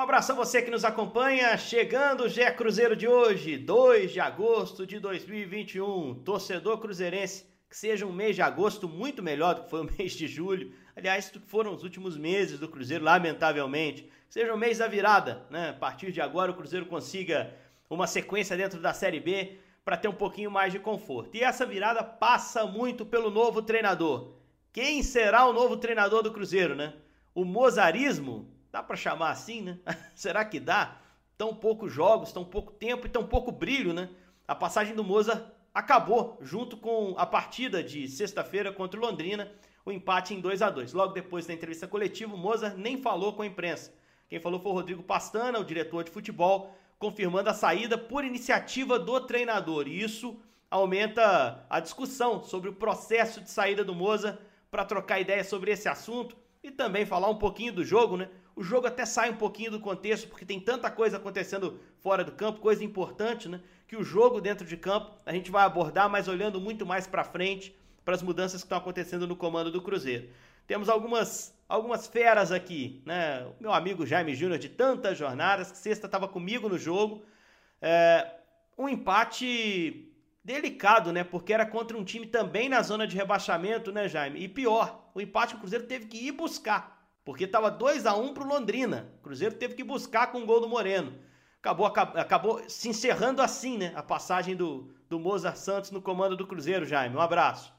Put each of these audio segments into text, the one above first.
abraço a você que nos acompanha. Chegando o Gé Cruzeiro de hoje, 2 de agosto de 2021. Torcedor cruzeirense, que seja um mês de agosto muito melhor do que foi o mês de julho. Aliás, foram os últimos meses do Cruzeiro, lamentavelmente. Que seja o mês da virada, né? A partir de agora o Cruzeiro consiga uma sequência dentro da Série B para ter um pouquinho mais de conforto. E essa virada passa muito pelo novo treinador. Quem será o novo treinador do Cruzeiro, né? O mozarismo? Dá para chamar assim, né? será que dá? Tão poucos jogos, tão pouco tempo e tão pouco brilho, né? A passagem do Moza acabou junto com a partida de sexta-feira contra o Londrina, o empate em 2 a 2 Logo depois da entrevista coletiva, o Moza nem falou com a imprensa. Quem falou foi o Rodrigo Pastana, o diretor de futebol, confirmando a saída por iniciativa do treinador. E isso aumenta a discussão sobre o processo de saída do Moza para trocar ideias sobre esse assunto e também falar um pouquinho do jogo, né? O jogo até sai um pouquinho do contexto porque tem tanta coisa acontecendo fora do campo, coisa importante, né? Que o jogo dentro de campo a gente vai abordar, mas olhando muito mais para frente para as mudanças que estão acontecendo no comando do Cruzeiro. Temos algumas, algumas feras aqui, né? O meu amigo Jaime Júnior, de tantas jornadas, que sexta estava comigo no jogo. É, um empate delicado, né? Porque era contra um time também na zona de rebaixamento, né, Jaime? E pior, o empate que o Cruzeiro teve que ir buscar, porque estava 2 a 1 para o Londrina. O Cruzeiro teve que buscar com o gol do Moreno. Acabou, acabou, acabou se encerrando assim, né? A passagem do, do Mozart Santos no comando do Cruzeiro, Jaime. Um abraço.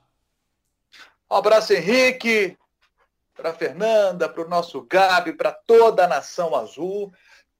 Um abraço, Henrique para Fernanda, para o nosso Gabi, para toda a nação azul.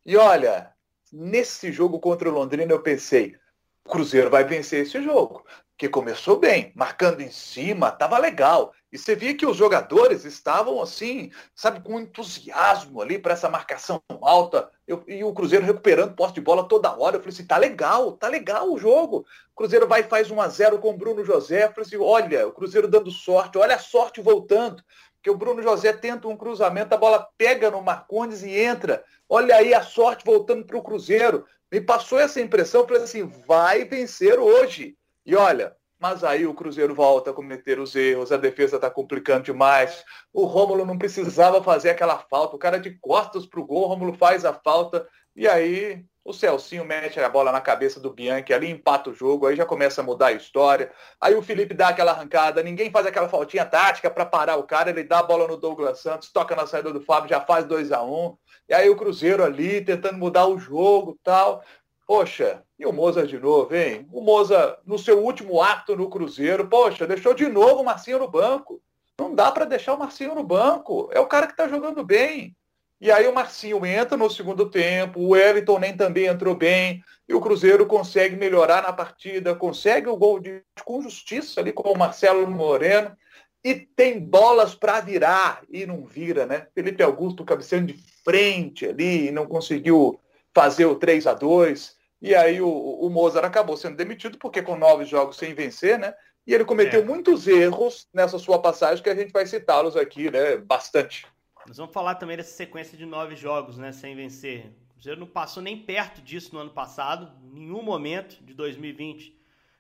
E olha, nesse jogo contra o Londrina eu pensei, o Cruzeiro vai vencer esse jogo, que começou bem, marcando em cima, estava legal. E você via que os jogadores estavam assim, sabe, com entusiasmo ali para essa marcação alta. Eu, e o Cruzeiro recuperando posse de bola toda hora. Eu falei assim, tá legal, tá legal o jogo. O Cruzeiro vai e faz 1 a 0 com o Bruno José. Eu falei assim, olha, o Cruzeiro dando sorte, olha a sorte voltando que o Bruno José tenta um cruzamento, a bola pega no Marcondes e entra. Olha aí a sorte voltando para o Cruzeiro. Me passou essa impressão, falei assim, vai vencer hoje. E olha, mas aí o Cruzeiro volta a cometer os erros, a defesa está complicando demais. O Rômulo não precisava fazer aquela falta, o cara de costas para o gol, o Rômulo faz a falta, e aí o Celcinho mete a bola na cabeça do Bianchi ali, empata o jogo, aí já começa a mudar a história. Aí o Felipe dá aquela arrancada, ninguém faz aquela faltinha tática para parar o cara, ele dá a bola no Douglas Santos, toca na saída do Fábio, já faz 2 a 1 um. E aí o Cruzeiro ali tentando mudar o jogo tal. Poxa, e o Moza de novo, hein? O Moza, no seu último ato no Cruzeiro, poxa, deixou de novo o Marcinho no banco. Não dá para deixar o Marcinho no banco. É o cara que está jogando bem. E aí o Marcinho entra no segundo tempo, o Wellington nem também entrou bem, e o Cruzeiro consegue melhorar na partida, consegue o gol de, com justiça ali com o Marcelo Moreno, e tem bolas para virar, e não vira, né? Felipe Augusto cabeceando de frente ali, e não conseguiu fazer o 3 a 2 e aí o, o Mozart acabou sendo demitido, porque com nove jogos sem vencer, né? E ele cometeu é. muitos erros nessa sua passagem, que a gente vai citá-los aqui, né? Bastante. Nós vamos falar também dessa sequência de nove jogos, né, sem vencer. O Cruzeiro não passou nem perto disso no ano passado, em nenhum momento de 2020.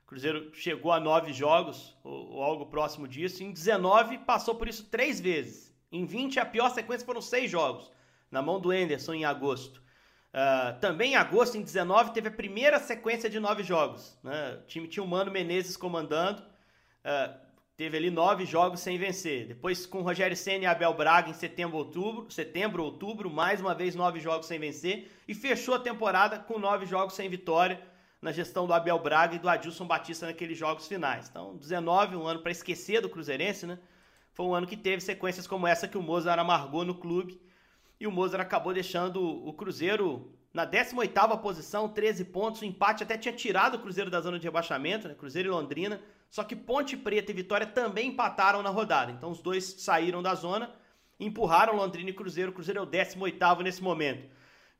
O Cruzeiro chegou a nove jogos, ou, ou algo próximo disso. Em 19, passou por isso três vezes. Em 20, a pior sequência foram seis jogos, na mão do Enderson em agosto. Uh, também em agosto, em 19, teve a primeira sequência de nove jogos. Né? O time tinha o Mano Menezes comandando. Uh, teve ali nove jogos sem vencer. Depois com Rogério Senna e Abel Braga em setembro, outubro, setembro, outubro, mais uma vez nove jogos sem vencer e fechou a temporada com nove jogos sem vitória na gestão do Abel Braga e do Adilson Batista naqueles jogos finais. Então, 19, um ano para esquecer do Cruzeirense, né? Foi um ano que teve sequências como essa que o Mozart amargou no clube e o Mozart acabou deixando o Cruzeiro na 18ª posição, 13 pontos, o empate até tinha tirado o Cruzeiro da zona de rebaixamento, né? Cruzeiro e Londrina, só que Ponte Preta e Vitória também empataram na rodada. Então os dois saíram da zona, empurraram Londrina e Cruzeiro. O Cruzeiro é o 18 nesse momento.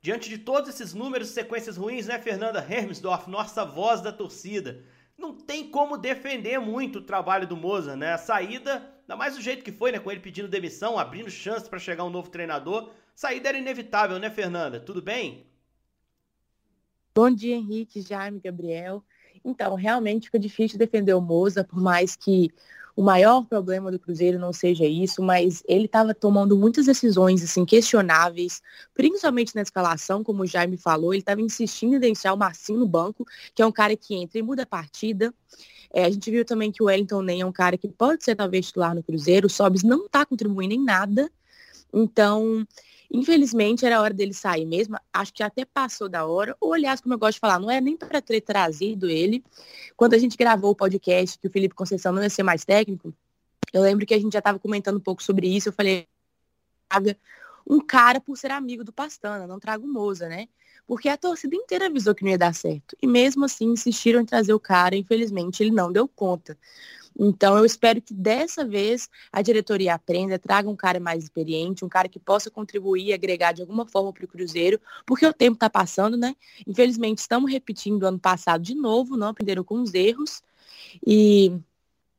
Diante de todos esses números e sequências ruins, né, Fernanda Hermsdorf, nossa voz da torcida? Não tem como defender muito o trabalho do Moza, né? A saída, ainda mais do jeito que foi, né? Com ele pedindo demissão, abrindo chance para chegar um novo treinador. Saída era inevitável, né, Fernanda? Tudo bem? Bom dia, Henrique, Jaime, Gabriel. Então, realmente fica difícil defender o Moza, por mais que o maior problema do Cruzeiro não seja isso, mas ele estava tomando muitas decisões assim questionáveis, principalmente na escalação, como o Jaime falou, ele estava insistindo em deixar o Marcinho no banco, que é um cara que entra e muda a partida. É, a gente viu também que o Wellington Nem é um cara que pode ser talvez titular no Cruzeiro, o Sobis não está contribuindo em nada. Então, Infelizmente, era hora dele sair mesmo. Acho que até passou da hora. Ou, aliás, como eu gosto de falar, não é nem para ter trazido ele. Quando a gente gravou o podcast, que o Felipe Conceição não ia ser mais técnico, eu lembro que a gente já estava comentando um pouco sobre isso. Eu falei, um cara por ser amigo do Pastana, não traga o Moza, né? Porque a torcida inteira avisou que não ia dar certo. E mesmo assim insistiram em trazer o cara, infelizmente ele não deu conta. Então, eu espero que dessa vez a diretoria aprenda, traga um cara mais experiente, um cara que possa contribuir e agregar de alguma forma para o Cruzeiro, porque o tempo está passando, né? Infelizmente, estamos repetindo o ano passado de novo, não aprenderam com os erros. E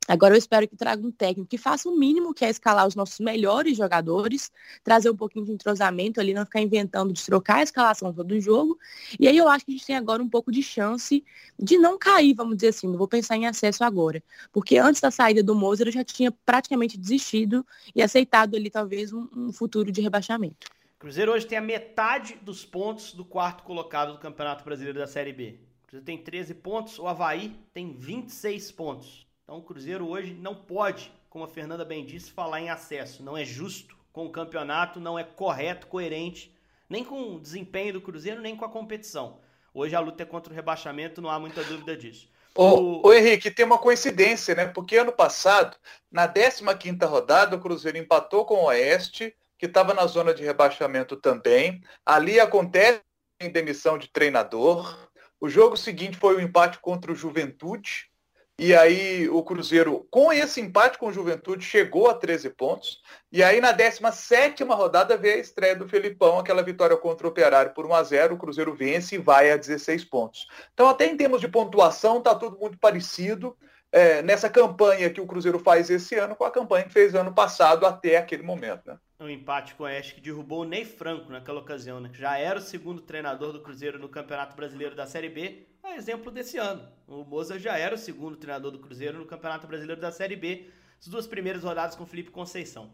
Agora eu espero que traga um técnico que faça o mínimo, que é escalar os nossos melhores jogadores, trazer um pouquinho de entrosamento ali, não ficar inventando de trocar a escalação todo jogo. E aí eu acho que a gente tem agora um pouco de chance de não cair, vamos dizer assim, não vou pensar em acesso agora. Porque antes da saída do Moser eu já tinha praticamente desistido e aceitado ali talvez um, um futuro de rebaixamento. Cruzeiro hoje tem a metade dos pontos do quarto colocado do Campeonato Brasileiro da Série B. O Cruzeiro tem 13 pontos, o Havaí tem 26 pontos. Então o Cruzeiro hoje não pode, como a Fernanda bem disse, falar em acesso. Não é justo com o campeonato, não é correto, coerente, nem com o desempenho do Cruzeiro, nem com a competição. Hoje a luta é contra o rebaixamento, não há muita dúvida disso. Ô, o... Henrique, tem uma coincidência, né? Porque ano passado, na 15ª rodada, o Cruzeiro empatou com o Oeste, que estava na zona de rebaixamento também. Ali acontece a demissão de treinador. O jogo seguinte foi o empate contra o Juventude, e aí o Cruzeiro, com esse empate com o Juventude, chegou a 13 pontos. E aí na 17 rodada veio a estreia do Felipão, aquela vitória contra o Operário por 1 a 0 o Cruzeiro vence e vai a 16 pontos. Então até em termos de pontuação está tudo muito parecido é, nessa campanha que o Cruzeiro faz esse ano com a campanha que fez ano passado até aquele momento. Né? Um empate com o Oeste que derrubou o Ney Franco naquela ocasião, né? já era o segundo treinador do Cruzeiro no Campeonato Brasileiro da Série B a exemplo desse ano. O Moza já era o segundo treinador do Cruzeiro no Campeonato Brasileiro da Série B, as duas primeiras rodadas com Felipe Conceição.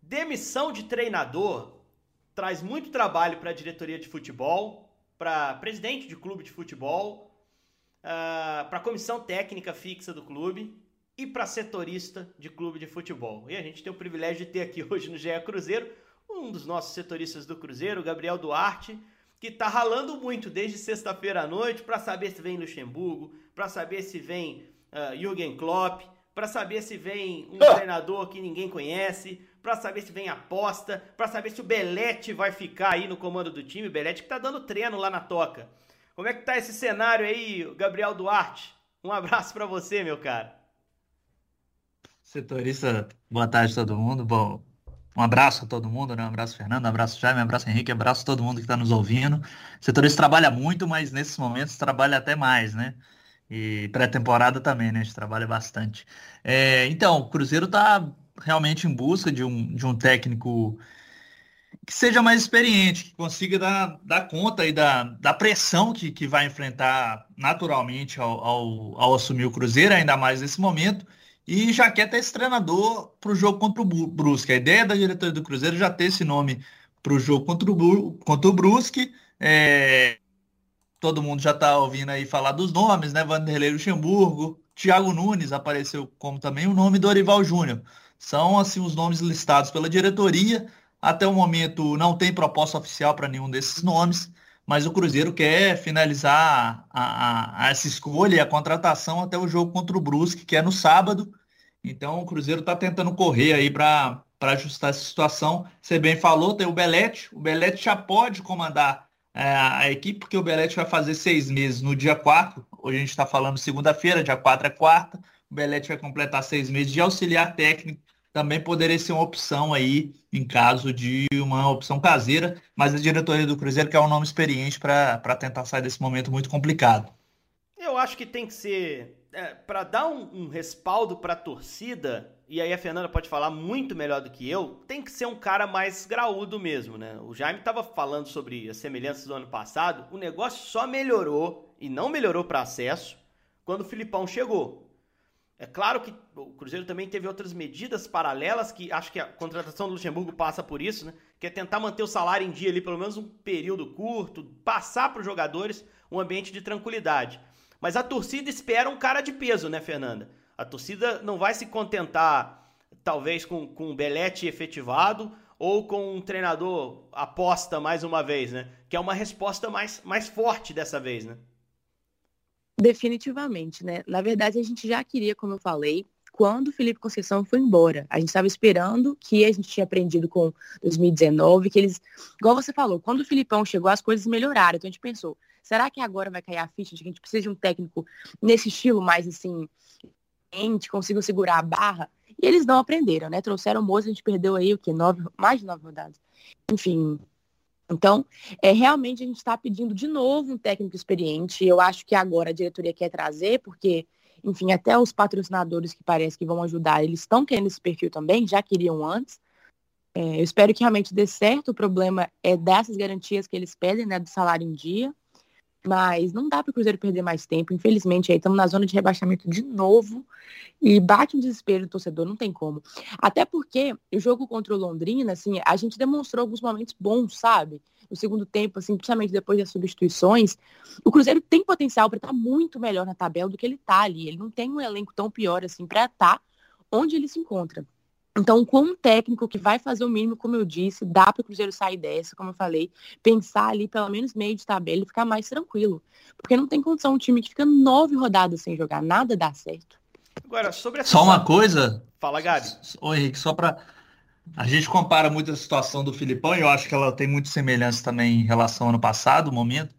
Demissão de treinador traz muito trabalho para a diretoria de futebol, para presidente de clube de futebol, uh, ah, para a comissão técnica fixa do clube e para setorista de clube de futebol. E a gente tem o privilégio de ter aqui hoje no GE Cruzeiro um dos nossos setoristas do Cruzeiro, Gabriel Duarte, que tá ralando muito desde sexta-feira à noite para saber se vem Luxemburgo, para saber se vem uh, Jürgen Klopp, para saber se vem um ah. treinador que ninguém conhece, para saber se vem aposta, para saber se o Belete vai ficar aí no comando do time, o Belete que tá dando treino lá na toca. Como é que tá esse cenário aí, Gabriel Duarte? Um abraço para você, meu cara. Setorista, boa tarde a todo mundo. Bom, um abraço a todo mundo, né? Um abraço, Fernando, um abraço, Jaime, um abraço, Henrique, um abraço a todo mundo que está nos ouvindo. O setorista trabalha muito, mas nesses momentos trabalha até mais, né? E pré-temporada também, né? A gente trabalha bastante. É, então, o Cruzeiro está realmente em busca de um, de um técnico que seja mais experiente, que consiga dar, dar conta aí da, da pressão que, que vai enfrentar naturalmente ao, ao, ao assumir o Cruzeiro, ainda mais nesse momento e já quer ter esse treinador para o jogo contra o Brusque. A ideia da diretoria do Cruzeiro é já ter esse nome para o jogo contra o, contra o Brusque. É... Todo mundo já está ouvindo aí falar dos nomes, né? Vanderlei Luxemburgo, Thiago Nunes apareceu como também o nome do Orival Júnior. São assim os nomes listados pela diretoria. Até o momento não tem proposta oficial para nenhum desses nomes mas o Cruzeiro quer finalizar a, a, a essa escolha e a contratação até o jogo contra o Brusque, que é no sábado. Então o Cruzeiro está tentando correr aí para ajustar essa situação. Você bem falou, tem o Belete. O Belete já pode comandar é, a equipe, porque o Belete vai fazer seis meses no dia 4. Hoje a gente está falando segunda-feira, dia 4 é quarta. O Belete vai completar seis meses de auxiliar técnico também poderia ser uma opção aí em caso de uma opção caseira, mas a diretoria do Cruzeiro quer um nome experiente para tentar sair desse momento muito complicado. Eu acho que tem que ser é, para dar um, um respaldo para a torcida. E aí a Fernanda pode falar muito melhor do que eu. Tem que ser um cara mais graúdo mesmo, né? O Jaime estava falando sobre as semelhanças do ano passado. O negócio só melhorou e não melhorou para acesso quando o Filipão chegou. É claro que o Cruzeiro também teve outras medidas paralelas, que acho que a contratação do Luxemburgo passa por isso, né? Que é tentar manter o salário em dia ali, pelo menos um período curto, passar para os jogadores um ambiente de tranquilidade. Mas a torcida espera um cara de peso, né, Fernanda? A torcida não vai se contentar, talvez, com, com um Belete efetivado ou com um treinador aposta mais uma vez, né? Que é uma resposta mais, mais forte dessa vez, né? Definitivamente, né? Na verdade, a gente já queria, como eu falei, quando o Felipe Conceição foi embora. A gente estava esperando que a gente tinha aprendido com 2019, que eles, igual você falou, quando o Filipão chegou, as coisas melhoraram. Então a gente pensou, será que agora vai cair a ficha de que a gente precisa de um técnico nesse estilo mais assim, gente consiga segurar a barra? E eles não aprenderam, né? Trouxeram o Moça, a gente perdeu aí o quê? Nove, mais de nove rodadas. Enfim, então, é, realmente a gente está pedindo de novo um técnico experiente. Eu acho que agora a diretoria quer trazer, porque, enfim, até os patrocinadores que parece que vão ajudar, eles estão querendo esse perfil também, já queriam antes. É, eu espero que realmente dê certo. O problema é dessas garantias que eles pedem, né, do salário em dia. Mas não dá para o Cruzeiro perder mais tempo. Infelizmente, aí estamos na zona de rebaixamento de novo. E bate um desespero do torcedor, não tem como. Até porque o jogo contra o Londrina, assim, a gente demonstrou alguns momentos bons, sabe? No segundo tempo, assim, principalmente depois das substituições. O Cruzeiro tem potencial para estar tá muito melhor na tabela do que ele está ali. Ele não tem um elenco tão pior assim para estar tá onde ele se encontra. Então, com um técnico que vai fazer o mínimo, como eu disse, dá para o Cruzeiro sair dessa, como eu falei, pensar ali pelo menos meio de tabela e ficar mais tranquilo. Porque não tem condição um time que fica nove rodadas sem jogar, nada dá certo. Agora, sobre essa... Só uma coisa. Fala, Gabi. Ô, Henrique, só para. A gente compara muito a situação do Filipão, e eu acho que ela tem muita semelhança também em relação ao ano passado, o momento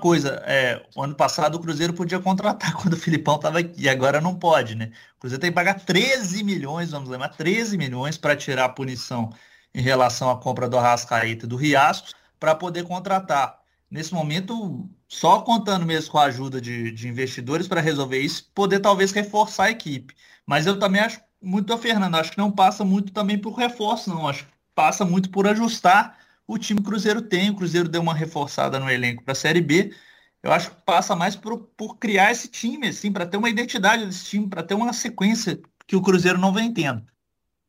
coisa, é, o ano passado o Cruzeiro podia contratar quando o Filipão estava aqui, agora não pode, né? O Cruzeiro tem que pagar 13 milhões, vamos lembrar, 13 milhões para tirar a punição em relação à compra do Arrascaeta e do Riasco para poder contratar. Nesse momento, só contando mesmo com a ajuda de, de investidores para resolver isso, poder talvez reforçar a equipe. Mas eu também acho muito a Fernanda, acho que não passa muito também por reforço, não. Acho que passa muito por ajustar o time Cruzeiro tem. O Cruzeiro deu uma reforçada no elenco para a Série B. Eu acho que passa mais por, por criar esse time, assim, para ter uma identidade desse time, para ter uma sequência que o Cruzeiro não vem tendo.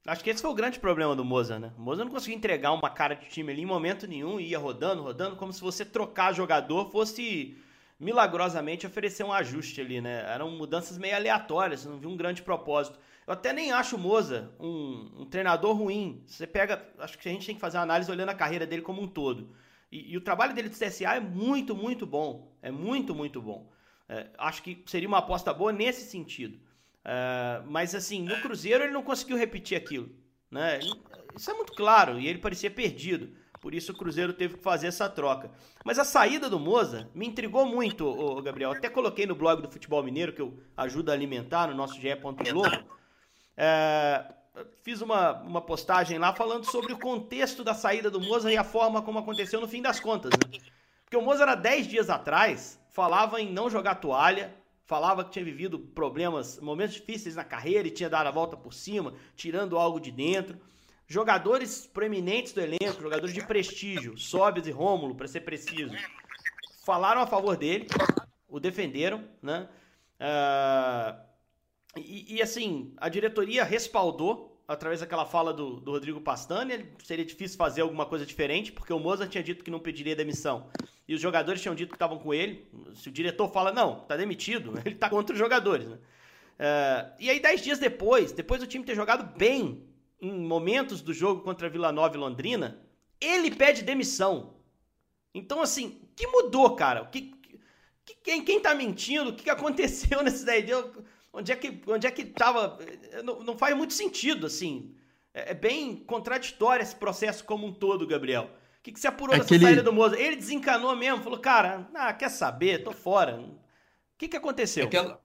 Acho que esse foi o grande problema do Moza, né? O Moza não conseguiu entregar uma cara de time ali em momento nenhum, ia rodando, rodando, como se você trocar jogador fosse milagrosamente oferecer um ajuste ali, né? Eram mudanças meio aleatórias, não vi um grande propósito. Eu até nem acho o Moza um, um, treinador ruim. Você pega. Acho que a gente tem que fazer uma análise olhando a carreira dele como um todo. E, e o trabalho dele do CSA é muito, muito bom. É muito, muito bom. É, acho que seria uma aposta boa nesse sentido. É, mas assim, no Cruzeiro ele não conseguiu repetir aquilo. Né? Isso é muito claro. E ele parecia perdido. Por isso o Cruzeiro teve que fazer essa troca. Mas a saída do Moza me intrigou muito, ô, Gabriel. Até coloquei no blog do Futebol Mineiro, que eu ajudo a alimentar no nosso GE. É, fiz uma, uma postagem lá falando sobre o contexto da saída do Moza e a forma como aconteceu no fim das contas. Né? Porque o Moza, era 10 dias atrás, falava em não jogar toalha, falava que tinha vivido problemas, momentos difíceis na carreira e tinha dado a volta por cima, tirando algo de dentro. Jogadores proeminentes do elenco, jogadores de prestígio, Sóbias e Rômulo, para ser preciso, falaram a favor dele, o defenderam, né? Uh, e, e, assim, a diretoria respaldou através daquela fala do, do Rodrigo Pastani. Seria difícil fazer alguma coisa diferente, porque o Moza tinha dito que não pediria demissão. E os jogadores tinham dito que estavam com ele. Se o diretor fala, não, tá demitido, ele tá contra os jogadores, né? Uh, e aí, dez dias depois, depois do time ter jogado bem em momentos do jogo contra Vila Nova e Londrina, ele pede demissão. Então, assim, que mudou, cara? Que, que, quem, quem tá mentindo? O que, que aconteceu nesses 10 dias? Onde é que onde é que tava não, não faz muito sentido assim. É, é, bem contraditório esse processo como um todo Gabriel. O que, que você apurou Aquele... dessa saída do Moza ele desencanou mesmo falou cara ah, quer saber? Tô fora. O que que aconteceu? Aquela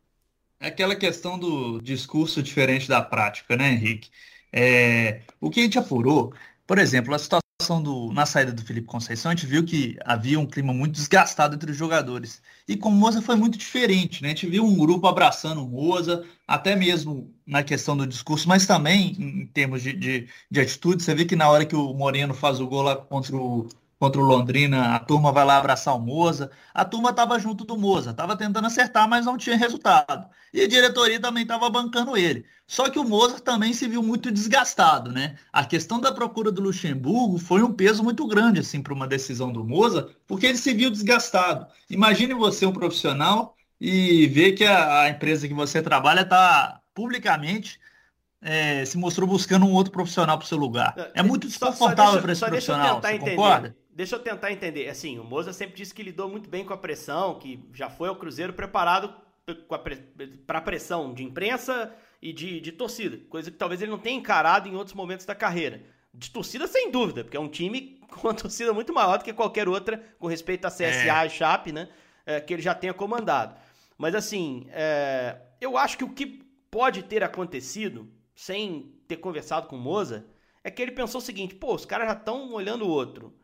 aquela questão do discurso diferente da prática né Henrique? É, o que a gente apurou por exemplo a situação do, na saída do Felipe Conceição, a gente viu que havia um clima muito desgastado entre os jogadores. E com o Moza foi muito diferente, né? A gente viu um grupo abraçando o Moza, até mesmo na questão do discurso, mas também em termos de, de, de atitude. Você vê que na hora que o Moreno faz o gol lá contra o, contra o Londrina, a turma vai lá abraçar o Moza. A turma estava junto do Moza, estava tentando acertar, mas não tinha resultado. E a diretoria também estava bancando ele. Só que o Moza também se viu muito desgastado, né? A questão da procura do Luxemburgo foi um peso muito grande assim para uma decisão do Moza, porque ele se viu desgastado. Imagine você um profissional e ver que a, a empresa que você trabalha está publicamente é, se mostrou buscando um outro profissional para o seu lugar. É muito desconfortável para esse profissional, você entender. concorda? Deixa eu tentar entender. Assim, o Moza sempre disse que lidou muito bem com a pressão, que já foi ao Cruzeiro preparado para a pressão de imprensa e de, de torcida, coisa que talvez ele não tenha encarado em outros momentos da carreira. De torcida, sem dúvida, porque é um time com uma torcida muito maior do que qualquer outra, com respeito a CSA é. e Chape, né? É, que ele já tenha comandado. Mas assim, é, eu acho que o que pode ter acontecido sem ter conversado com o Moza, é que ele pensou o seguinte: pô, os caras já estão olhando o outro.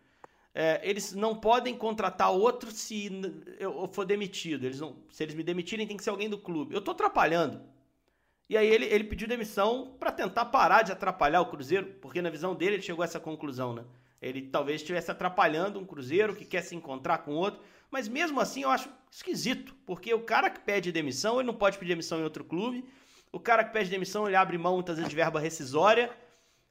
É, eles não podem contratar outro se eu for demitido. Eles não, se eles me demitirem, tem que ser alguém do clube. Eu estou atrapalhando. E aí ele, ele pediu demissão para tentar parar de atrapalhar o Cruzeiro, porque na visão dele ele chegou a essa conclusão, né? Ele talvez estivesse atrapalhando um Cruzeiro que quer se encontrar com outro, mas mesmo assim eu acho esquisito, porque o cara que pede demissão, ele não pode pedir demissão em outro clube, o cara que pede demissão, ele abre mão muitas vezes de verba rescisória.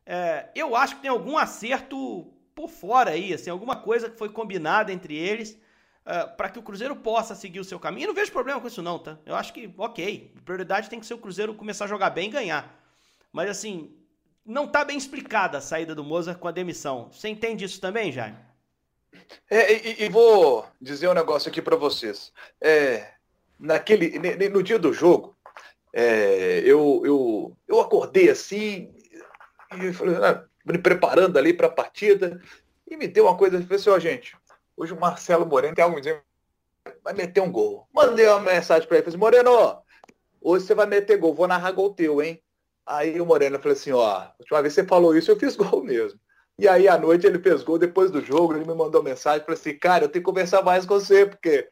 É, eu acho que tem algum acerto por fora aí, assim, alguma coisa que foi combinada entre eles é, para que o Cruzeiro possa seguir o seu caminho. Eu não vejo problema com isso não, tá? Eu acho que, ok, prioridade tem que ser o Cruzeiro começar a jogar bem e ganhar. Mas assim, não tá bem explicada a saída do Mozart com a demissão. Você entende isso também, Jaime? É, e, e, vou dizer um negócio aqui para vocês. É, naquele, no dia do jogo, é, eu, eu, eu acordei assim e falei, ah, me preparando ali para a partida e me deu uma coisa, falei assim, ó, gente, hoje o Marcelo Moreno tem algo dizer, vai meter um gol. Mandei uma mensagem para ele, falei assim, Moreno, hoje você vai meter gol, vou narrar gol teu, hein? Aí o Moreno falou assim, ó, a última vez que você falou isso, eu fiz gol mesmo. E aí à noite ele fez gol, depois do jogo, ele me mandou mensagem, falou assim, cara, eu tenho que conversar mais com você, porque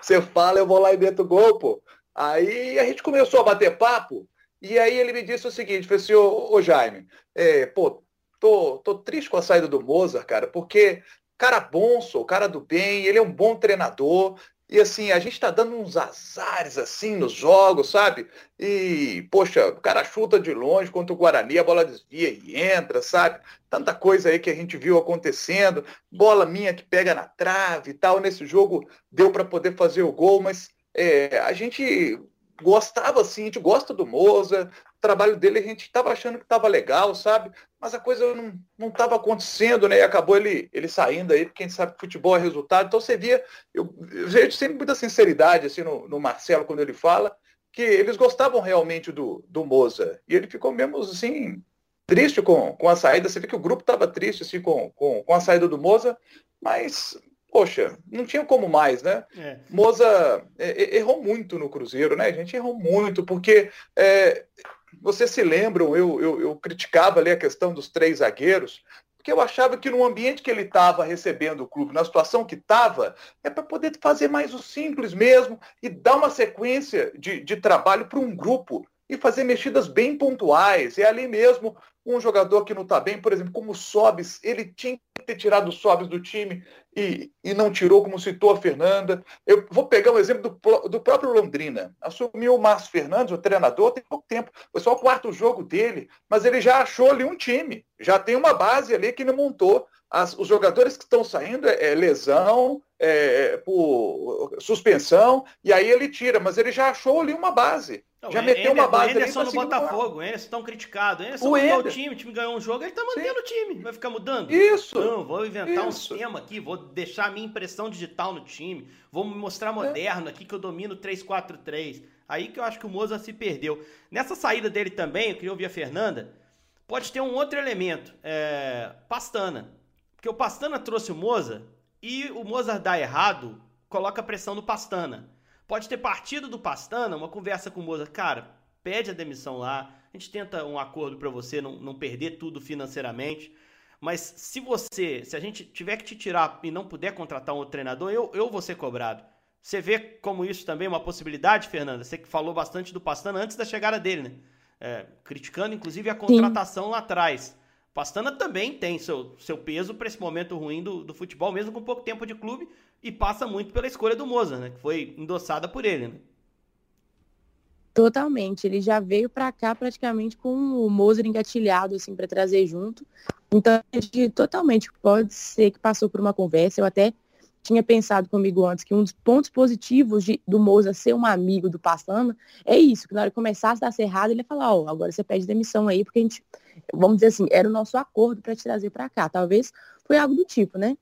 você fala, eu vou lá e meto gol, pô. Aí a gente começou a bater papo, e aí ele me disse o seguinte, falou assim, ô, ô Jaime, é, pô, tô, tô triste com a saída do Mozart, cara, porque cara bom, sou cara do bem, ele é um bom treinador, e assim, a gente tá dando uns azares assim nos jogos, sabe? E, poxa, o cara chuta de longe contra o Guarani, a bola desvia e entra, sabe? Tanta coisa aí que a gente viu acontecendo, bola minha que pega na trave e tal. Nesse jogo deu para poder fazer o gol, mas é, a gente gostava assim, a gente gosta do Moza, o trabalho dele a gente estava achando que estava legal, sabe? Mas a coisa não estava acontecendo, né? E acabou ele, ele saindo aí, porque sabe futebol é resultado. Então você via, eu, eu vejo sempre muita sinceridade assim no, no Marcelo quando ele fala, que eles gostavam realmente do, do Moza. E ele ficou mesmo assim, triste com, com a saída. Você vê que o grupo estava triste assim, com, com, com a saída do Moza, mas poxa, não tinha como mais, né? É. Moza é, errou muito no Cruzeiro, né? A gente errou muito, porque é, vocês se lembram, eu, eu, eu, criticava ali a questão dos três zagueiros, porque eu achava que no ambiente que ele estava recebendo o clube, na situação que estava, é para poder fazer mais o simples mesmo e dar uma sequência de, de trabalho para um grupo e fazer mexidas bem pontuais. É ali mesmo um jogador que não está bem, por exemplo, como o Sobis, ele tinha que ter tirado o Sobis do time e, e não tirou, como citou a Fernanda. Eu vou pegar um exemplo do, do próprio Londrina. Assumiu o Márcio Fernandes, o treinador, tem pouco tempo. Foi só o quarto jogo dele, mas ele já achou ali um time. Já tem uma base ali que ele montou. As, os jogadores que estão saindo é, é lesão, é, é por suspensão, e aí ele tira, mas ele já achou ali uma base. Não, já meteu Ender, uma base. O Anderson no Botafogo, o Anderson tão criticado. O Anderson o mudou o time, o time ganhou um jogo, ele tá mantendo Sim. o time. Vai ficar mudando? Isso. Não, vou inventar Isso. um esquema aqui, vou deixar a minha impressão digital no time, vou me mostrar é. moderno é. aqui que eu domino 3-4-3. Aí que eu acho que o Moza se perdeu. Nessa saída dele também, eu queria ouvir a Fernanda, pode ter um outro elemento, é, Pastana. Porque o Pastana trouxe o Moza e o Moza dá errado, coloca pressão no Pastana. Pode ter partido do Pastana, uma conversa com o Moza, cara, pede a demissão lá, a gente tenta um acordo para você não, não perder tudo financeiramente. Mas se você, se a gente tiver que te tirar e não puder contratar um outro treinador, eu, eu vou ser cobrado. Você vê como isso também é uma possibilidade, Fernanda? Você que falou bastante do Pastana antes da chegada dele, né? É, criticando inclusive a contratação Sim. lá atrás. Pastana também tem seu, seu peso para esse momento ruim do, do futebol, mesmo com pouco tempo de clube, e passa muito pela escolha do Moza, né? Que foi endossada por ele, né? Totalmente. Ele já veio para cá praticamente com o Moser engatilhado, assim, para trazer junto. Então, totalmente pode ser que passou por uma conversa. Eu até tinha pensado comigo antes que um dos pontos positivos de, do Moza ser um amigo do Pastana é isso, que na hora que começasse a dar errado, ele ia falar, ó, oh, agora você pede demissão aí, porque a gente, vamos dizer assim, era o nosso acordo para te trazer para cá. Talvez foi algo do tipo, né?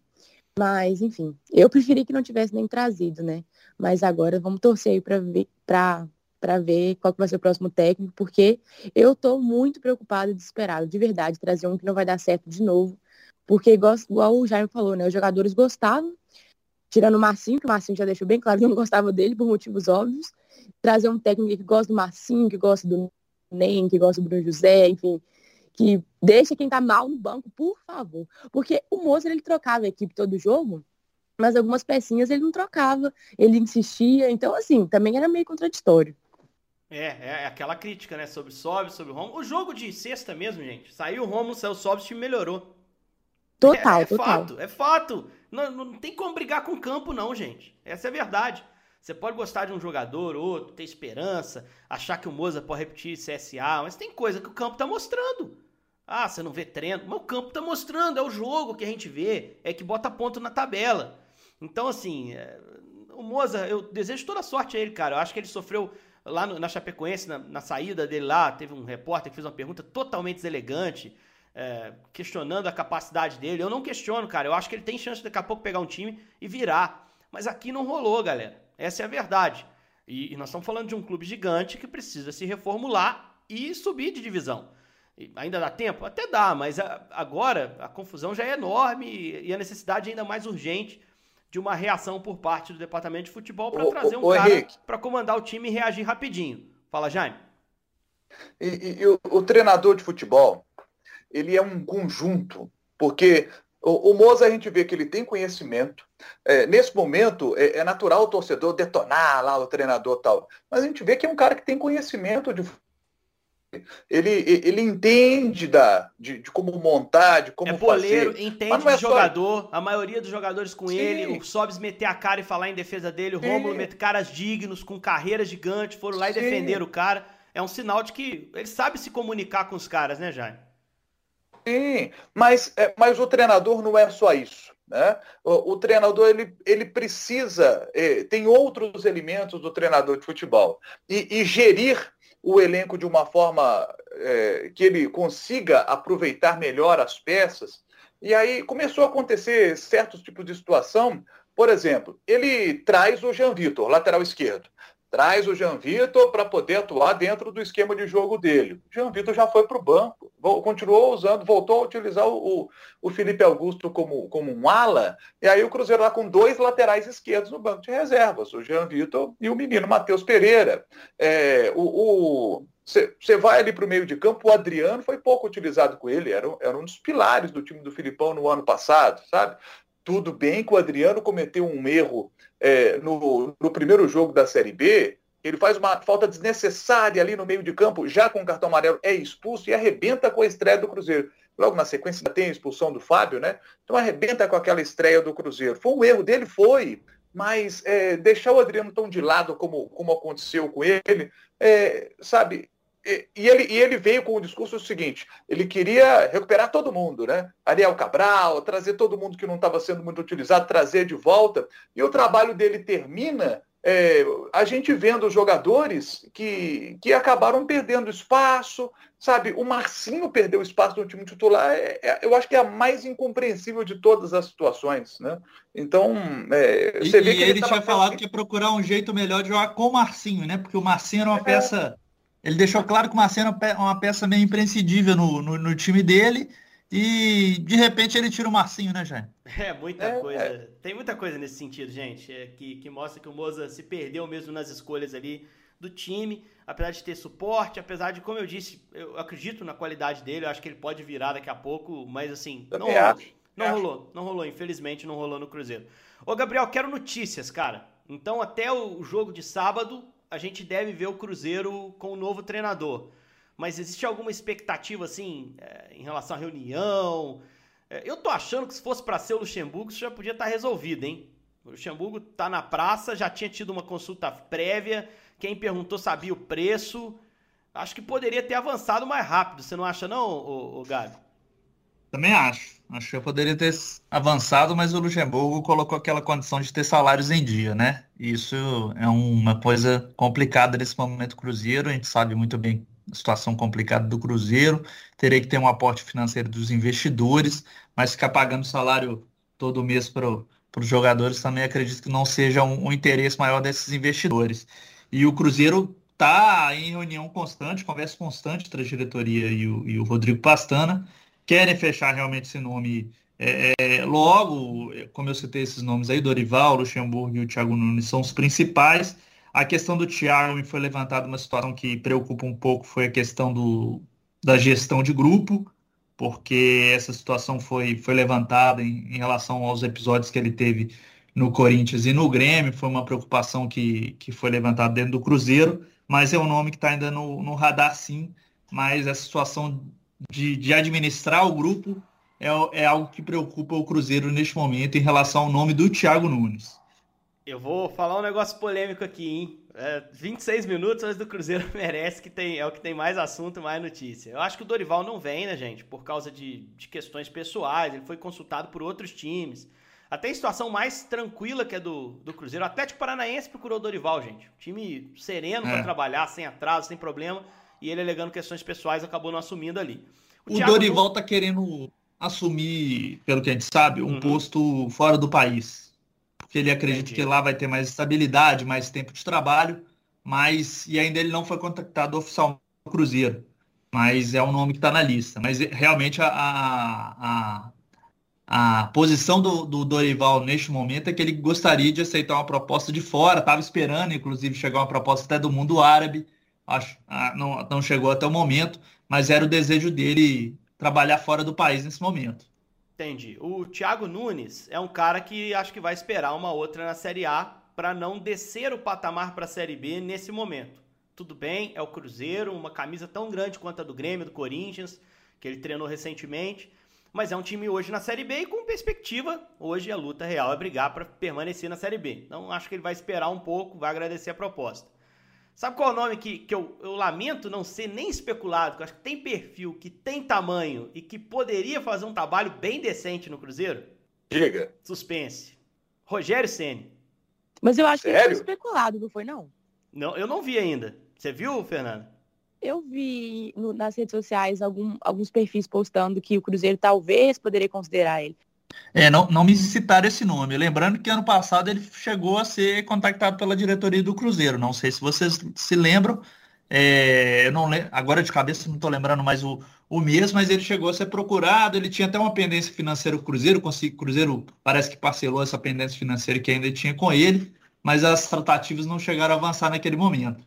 Mas, enfim, eu preferi que não tivesse nem trazido, né? Mas agora vamos torcer aí para ver, ver qual que vai ser o próximo técnico, porque eu estou muito preocupada e desesperada, de verdade, trazer um que não vai dar certo de novo. Porque, igual, igual o Jaime falou, né? Os jogadores gostavam tirando o Marcinho, que o Marcinho já deixou bem claro que não gostava dele por motivos óbvios, trazer um técnico que gosta do Marcinho, que gosta do Nem, que gosta do Bruno José, enfim, que deixa quem tá mal no banco, por favor. Porque o Moço ele trocava a equipe todo jogo, mas algumas pecinhas ele não trocava, ele insistia, então assim, também era meio contraditório. É, é aquela crítica, né, sobre sobe, sobre o Romulo. O jogo de sexta mesmo, gente, saiu o Romulo, saiu o sobe, o time melhorou. Total, é, é total. fato, é fato. Não, não tem como brigar com o campo, não, gente. Essa é a verdade. Você pode gostar de um jogador, outro, ter esperança, achar que o Moza pode repetir CSA, mas tem coisa que o campo tá mostrando. Ah, você não vê treino, mas o campo tá mostrando, é o jogo que a gente vê, é que bota ponto na tabela. Então, assim, é, o Moza, eu desejo toda sorte a ele, cara. Eu acho que ele sofreu lá no, na Chapecoense, na, na saída dele lá, teve um repórter que fez uma pergunta totalmente deselegante é, questionando a capacidade dele. Eu não questiono, cara. Eu acho que ele tem chance de daqui a pouco pegar um time e virar. Mas aqui não rolou, galera. Essa é a verdade. E, e nós estamos falando de um clube gigante que precisa se reformular e subir de divisão. E ainda dá tempo? Até dá, mas a, agora a confusão já é enorme e, e a necessidade ainda mais urgente de uma reação por parte do departamento de futebol para trazer um cara para comandar o time e reagir rapidinho. Fala, Jaime. E, e, e o, o, treinador de futebol, ele é um conjunto, porque o, o Moza a gente vê que ele tem conhecimento. É, nesse momento é, é, natural o torcedor detonar lá o treinador tal, mas a gente vê que é um cara que tem conhecimento de ele, ele entende da, de, de como montar, de como é boleiro, fazer. entende é jogador, só... a maioria dos jogadores com Sim. ele, o Sobs meter a cara e falar em defesa dele, o Rômulo meter caras dignos, com carreiras gigantes, foram lá e Sim. defenderam o cara. É um sinal de que ele sabe se comunicar com os caras, né, Jaime? Sim, mas, é, mas o treinador não é só isso. Né? O, o treinador ele, ele precisa, é, tem outros elementos do treinador de futebol. E, e gerir o elenco de uma forma é, que ele consiga aproveitar melhor as peças. E aí começou a acontecer certos tipos de situação. Por exemplo, ele traz o Jean Vitor, lateral esquerdo traz o Jean Vitor para poder atuar dentro do esquema de jogo dele. O Jean Vitor já foi para o banco, continuou usando, voltou a utilizar o, o Felipe Augusto como, como um ala, e aí o Cruzeiro lá com dois laterais esquerdos no banco de reservas, o Jean Vitor e o menino Matheus Pereira. É, o, você vai ali para o meio de campo, o Adriano foi pouco utilizado com ele, era, era um dos pilares do time do Filipão no ano passado, sabe? Tudo bem que o Adriano cometeu um erro é, no, no primeiro jogo da Série B, ele faz uma falta desnecessária ali no meio de campo, já com o cartão amarelo, é expulso e arrebenta com a estreia do Cruzeiro. Logo na sequência tem a expulsão do Fábio, né? Então arrebenta com aquela estreia do Cruzeiro. Foi um erro dele? Foi. Mas é, deixar o Adriano tão de lado como, como aconteceu com ele, é, sabe, e, ele, e ele veio com o discurso seguinte: ele queria recuperar todo mundo, né? Ariel Cabral, trazer todo mundo que não estava sendo muito utilizado, trazer de volta. E o trabalho dele termina é, a gente vendo os jogadores que, que acabaram perdendo espaço, sabe? O Marcinho perdeu espaço no time titular, é, é, eu acho que é a mais incompreensível de todas as situações, né? Então, é, você e, vê que ele, ele tinha falado que ia procurar um jeito melhor de jogar com o Marcinho, né? Porque o Marcinho era uma é. peça ele deixou claro que o Marcelo é uma peça meio imprescindível no, no, no, time dele. E de repente ele tira o Marcinho, né, Jair? É, muita é, coisa. É. Tem muita coisa nesse sentido, gente. É, que, que mostra que o Moza se perdeu mesmo nas escolhas ali do time, apesar de ter suporte, apesar de, como eu disse, eu acredito na qualidade dele, eu acho que ele pode virar daqui a pouco, mas assim, não rolou. Não rolou, não rolou, infelizmente não rolou no Cruzeiro. Ô, Gabriel, quero notícias, cara. Então, até o jogo de sábado, a gente deve ver o Cruzeiro com o novo treinador. mas existe alguma expectativa, assim, é, em relação à reunião? É, eu tô achando que se fosse para ser o Luxemburgo, isso já podia estar tá resolvido, hein? O Luxemburgo tá na praça, já tinha tido uma consulta prévia, quem perguntou sabia o preço. Acho que poderia ter avançado mais rápido, você não acha não, o, o Gabi? Também acho. Acho que eu poderia ter avançado, mas o Luxemburgo colocou aquela condição de ter salários em dia, né? Isso é uma coisa complicada nesse momento Cruzeiro. A gente sabe muito bem a situação complicada do Cruzeiro. Teria que ter um aporte financeiro dos investidores, mas ficar pagando salário todo mês para os jogadores também acredito que não seja um, um interesse maior desses investidores. E o Cruzeiro está em reunião constante, conversa constante entre a diretoria e o, e o Rodrigo Pastana querem fechar realmente esse nome é, é, logo, como eu citei esses nomes aí, Dorival, Luxemburgo e o Thiago Nunes são os principais. A questão do Thiago me foi levantada uma situação que preocupa um pouco, foi a questão do, da gestão de grupo, porque essa situação foi, foi levantada em, em relação aos episódios que ele teve no Corinthians e no Grêmio, foi uma preocupação que, que foi levantada dentro do Cruzeiro, mas é um nome que está ainda no, no radar sim, mas essa situação de, de administrar o grupo é, é algo que preocupa o Cruzeiro neste momento em relação ao nome do Thiago Nunes. Eu vou falar um negócio polêmico aqui, hein? É, 26 minutos, mas do Cruzeiro merece que tem, é o que tem mais assunto, mais notícia. Eu acho que o Dorival não vem, né, gente? Por causa de, de questões pessoais, ele foi consultado por outros times. Até a situação mais tranquila que é do, do Cruzeiro. O Atlético Paranaense procurou o Dorival, gente. Time sereno é. para trabalhar, sem atraso, sem problema e ele alegando questões pessoais acabou não assumindo ali. O, o Dorival está querendo assumir, pelo que a gente sabe, um uhum. posto fora do país. Porque ele acredita Entendi. que lá vai ter mais estabilidade, mais tempo de trabalho, mas e ainda ele não foi contactado oficialmente no Cruzeiro. Mas é um nome que está na lista. Mas realmente a, a, a, a posição do, do, Dorival neste momento é que ele gostaria de aceitar uma proposta de fora, estava esperando, inclusive, chegar uma proposta até do mundo árabe acho, ah, não, não chegou até o momento, mas era o desejo dele trabalhar fora do país nesse momento. Entendi. O Thiago Nunes é um cara que acho que vai esperar uma outra na Série A para não descer o patamar para a Série B nesse momento. Tudo bem, é o Cruzeiro, uma camisa tão grande quanto a do Grêmio, do Corinthians, que ele treinou recentemente, mas é um time hoje na Série B e com perspectiva, hoje a luta real é brigar para permanecer na Série B. Então acho que ele vai esperar um pouco, vai agradecer a proposta. Sabe qual é o nome que, que eu, eu lamento não ser nem especulado, que eu acho que tem perfil, que tem tamanho e que poderia fazer um trabalho bem decente no Cruzeiro? Diga. Suspense. Rogério Ceni. Mas eu acho Sério? que ele foi especulado, não foi não? Não, eu não vi ainda. Você viu, Fernando? Eu vi no, nas redes sociais algum, alguns perfis postando que o Cruzeiro talvez poderia considerar ele. É, não, não me citaram esse nome. Lembrando que ano passado ele chegou a ser contactado pela diretoria do Cruzeiro. Não sei se vocês se lembram. É, eu não lembro, agora de cabeça não estou lembrando mais o, o mês, mas ele chegou a ser procurado. Ele tinha até uma pendência financeira com o Cruzeiro. O Cruzeiro parece que parcelou essa pendência financeira que ainda tinha com ele, mas as tratativas não chegaram a avançar naquele momento.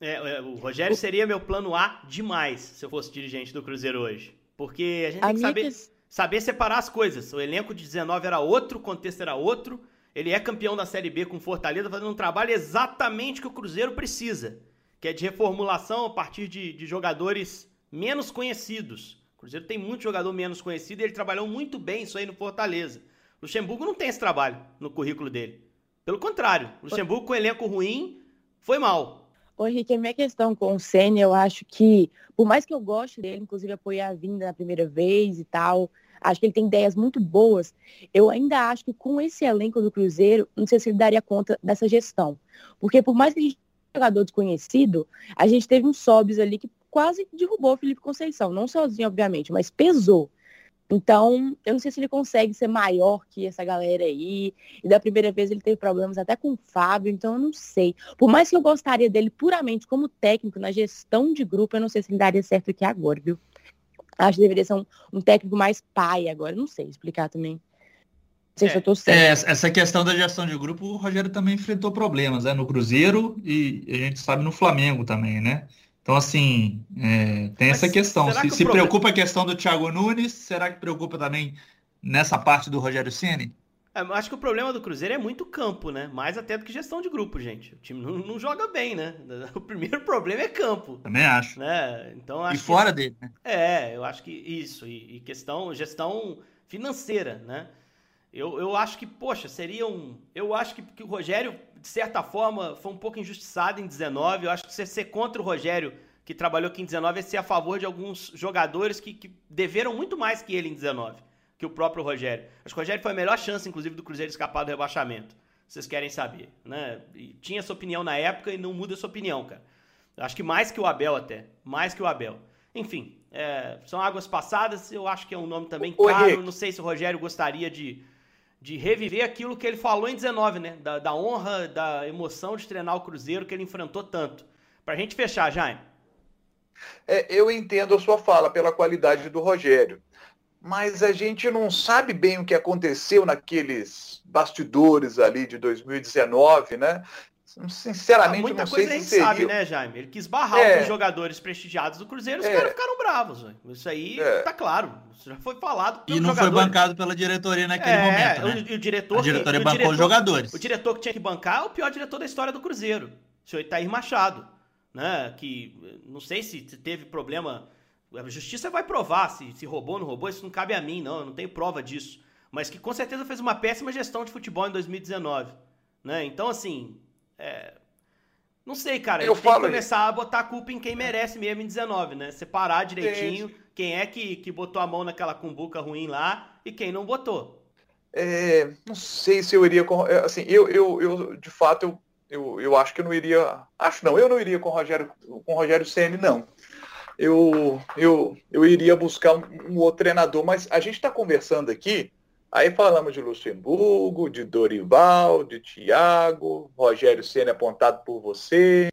É, é o Rogério seria meu plano A demais se eu fosse dirigente do Cruzeiro hoje. Porque a gente tem que saber saber separar as coisas. O elenco de 19 era outro, o contexto era outro. Ele é campeão da Série B com Fortaleza, fazendo um trabalho exatamente que o Cruzeiro precisa, que é de reformulação a partir de, de jogadores menos conhecidos. O Cruzeiro tem muito jogador menos conhecido e ele trabalhou muito bem isso aí no Fortaleza. O Luxemburgo não tem esse trabalho no currículo dele. Pelo contrário, o Luxemburgo com elenco ruim foi mal. Ô Henrique, a minha questão com o Senna, eu acho que, por mais que eu goste dele, inclusive apoiar a vinda na primeira vez e tal, acho que ele tem ideias muito boas. Eu ainda acho que com esse elenco do Cruzeiro, não sei se ele daria conta dessa gestão. Porque por mais que a gente jogador desconhecido, a gente teve um Sobis ali que quase derrubou o Felipe Conceição. Não sozinho, obviamente, mas pesou. Então, eu não sei se ele consegue ser maior que essa galera aí. E da primeira vez ele teve problemas até com o Fábio, então eu não sei. Por mais que eu gostaria dele puramente como técnico na gestão de grupo, eu não sei se ele daria certo aqui agora, viu? Acho que deveria ser um, um técnico mais pai agora. Não sei explicar também. Não sei é, se eu tô certo. É, essa questão da gestão de grupo, o Rogério também enfrentou problemas, né? No Cruzeiro e a gente sabe no Flamengo também, né? Então, assim, é, tem Mas essa questão. Se, que se preocupa a questão do Thiago Nunes, será que preocupa também nessa parte do Rogério Ceni? É, acho que o problema do Cruzeiro é muito campo, né? Mais até do que gestão de grupo, gente. O time não, não joga bem, né? O primeiro problema é campo. Também acho. Né? Então, acho e fora que... dele, né? É, eu acho que isso. E, e questão, gestão financeira, né? Eu, eu acho que, poxa, seria um. Eu acho que, que o Rogério, de certa forma, foi um pouco injustiçado em 19. Eu acho que você ser contra o Rogério, que trabalhou aqui em 19, é ser a favor de alguns jogadores que, que deveram muito mais que ele em 19 que o próprio Rogério. Acho que o Rogério foi a melhor chance, inclusive, do Cruzeiro escapar do rebaixamento. Vocês querem saber, né? E tinha essa opinião na época e não muda essa opinião, cara. Acho que mais que o Abel até. Mais que o Abel. Enfim, é, são águas passadas. Eu acho que é um nome também caro. Henrique. Não sei se o Rogério gostaria de, de reviver aquilo que ele falou em 19, né? Da, da honra, da emoção de treinar o Cruzeiro que ele enfrentou tanto. Pra gente fechar, Jaime. É, eu entendo a sua fala pela qualidade do Rogério mas a gente não sabe bem o que aconteceu naqueles bastidores ali de 2019, né? Sinceramente, ah, muita não coisa sei a gente seria... sabe, né, Jaime? Ele quis barrar é. alguns jogadores prestigiados do Cruzeiro, os é. caras ficaram bravos. Véio. Isso aí é. tá claro. Isso já foi falado. E não jogadores. foi bancado pela diretoria naquele é, momento. Né? O, o, diretor. A diretoria que, bancou diretor, os jogadores. O diretor que tinha que bancar é o pior diretor da história do Cruzeiro, o senhor Itair Machado. Né? Que não sei se teve problema a justiça vai provar se, se roubou ou não roubou, isso não cabe a mim, não, eu não tenho prova disso. Mas que com certeza fez uma péssima gestão de futebol em 2019. Né? Então, assim. É... Não sei, cara. Eu gente tem que começar a botar a culpa em quem merece mesmo em 19, né? Separar direitinho é. quem é que, que botou a mão naquela cumbuca ruim lá e quem não botou. É, não sei se eu iria com. É, assim, eu, eu, eu de fato, eu, eu, eu acho que eu não iria. Acho não, eu não iria com o Rogério, com o Rogério Ceni não eu, eu, eu iria buscar um, um outro treinador, mas a gente está conversando aqui, aí falamos de Luxemburgo, de Dorival, de Thiago, Rogério Senna apontado por você.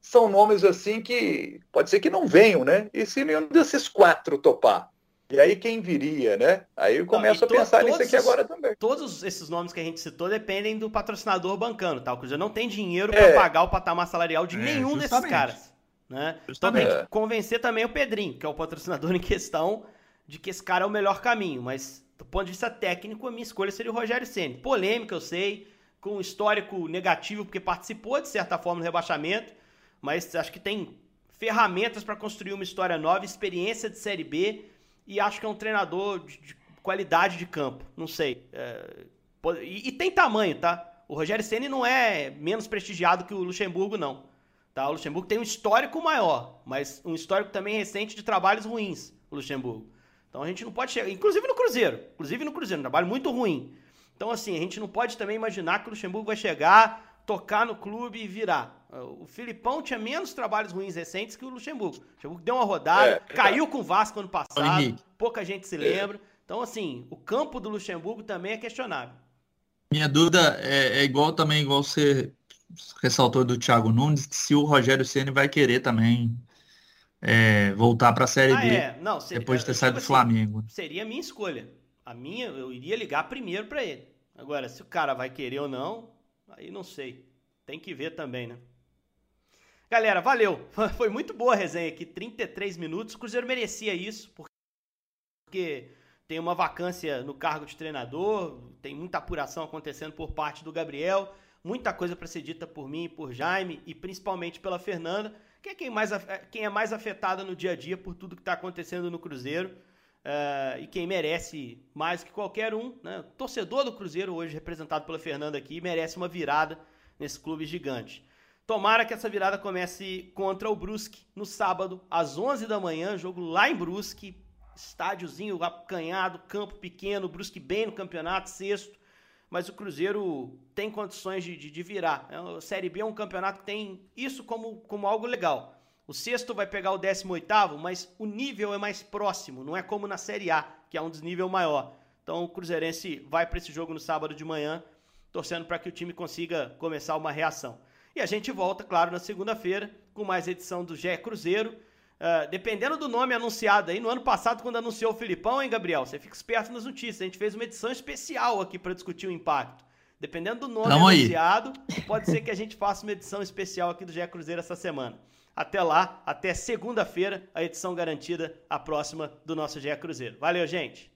São nomes assim que pode ser que não venham, né? E se nenhum desses quatro topar? E aí quem viria, né? Aí eu começo não, a pensar nisso aqui agora também. Todos esses nomes que a gente citou dependem do patrocinador bancando, tá? O Cruzeiro não tem dinheiro para é. pagar o patamar salarial de é, nenhum justamente. desses caras. Né? Então tem que convencer também o Pedrinho, que é o patrocinador em questão, de que esse cara é o melhor caminho. Mas do ponto de vista técnico, a minha escolha seria o Rogério Senna. Polêmica, eu sei, com histórico negativo, porque participou de certa forma do rebaixamento, mas acho que tem ferramentas para construir uma história nova, experiência de Série B, e acho que é um treinador de, de qualidade de campo. Não sei. É, e, e, tem tamanho, tá? O Rogério Senna não é menos prestigiado que o Luxemburgo, não. Tá? O Luxemburgo tem um histórico maior, mas um histórico também recente de trabalhos ruins, o Luxemburgo. Então a gente não pode chegar, inclusive no Cruzeiro, inclusive no Cruzeiro, um trabalho muito ruim. Então assim, a gente não pode também imaginar que o Luxemburgo vai chegar, tocar no clube e virar. O Filipão tinha menos trabalhos ruins recentes que o Luxemburgo. O Luxemburgo deu uma rodada, é, caiu com o Vasco ano passado, pouca gente se lembra. Então assim, o campo do Luxemburgo também é questionável. Minha dúvida é, é igual também, igual você ressaltou do Thiago Nunes, se o Rogério Ceni vai querer também é, voltar para a Série ah, B é. Não, seria, depois de ter saído do tipo assim, Flamengo. Seria a minha escolha. A minha, eu iria ligar primeiro para ele. Agora, se o cara vai querer ou não, aí não sei. Tem que ver também, né? Galera, valeu. Foi muito boa a resenha aqui, 33 minutos. O Cruzeiro merecia isso, porque tem uma vacância no cargo de treinador, tem muita apuração acontecendo por parte do Gabriel muita coisa para ser dita por mim, por Jaime e principalmente pela Fernanda, que é quem, mais, quem é mais afetada no dia a dia por tudo que está acontecendo no Cruzeiro uh, e quem merece mais que qualquer um. Né? Torcedor do Cruzeiro, hoje representado pela Fernanda aqui, merece uma virada nesse clube gigante. Tomara que essa virada comece contra o Brusque no sábado, às 11 da manhã, jogo lá em Brusque, estádiozinho acanhado, campo pequeno, Brusque bem no campeonato, sexto mas o Cruzeiro tem condições de, de, de virar. A Série B é um campeonato que tem isso como, como algo legal. O sexto vai pegar o décimo oitavo, mas o nível é mais próximo, não é como na Série A, que é um desnível maior. Então o Cruzeirense vai para esse jogo no sábado de manhã, torcendo para que o time consiga começar uma reação. E a gente volta, claro, na segunda-feira com mais edição do GE Cruzeiro. Uh, dependendo do nome anunciado aí, no ano passado, quando anunciou o Filipão, hein, Gabriel? Você fica esperto nas notícias. A gente fez uma edição especial aqui para discutir o impacto. Dependendo do nome Tamo anunciado, aí. pode ser que a gente faça uma edição especial aqui do GE Cruzeiro essa semana. Até lá, até segunda-feira, a edição garantida, a próxima do nosso GE Cruzeiro. Valeu, gente!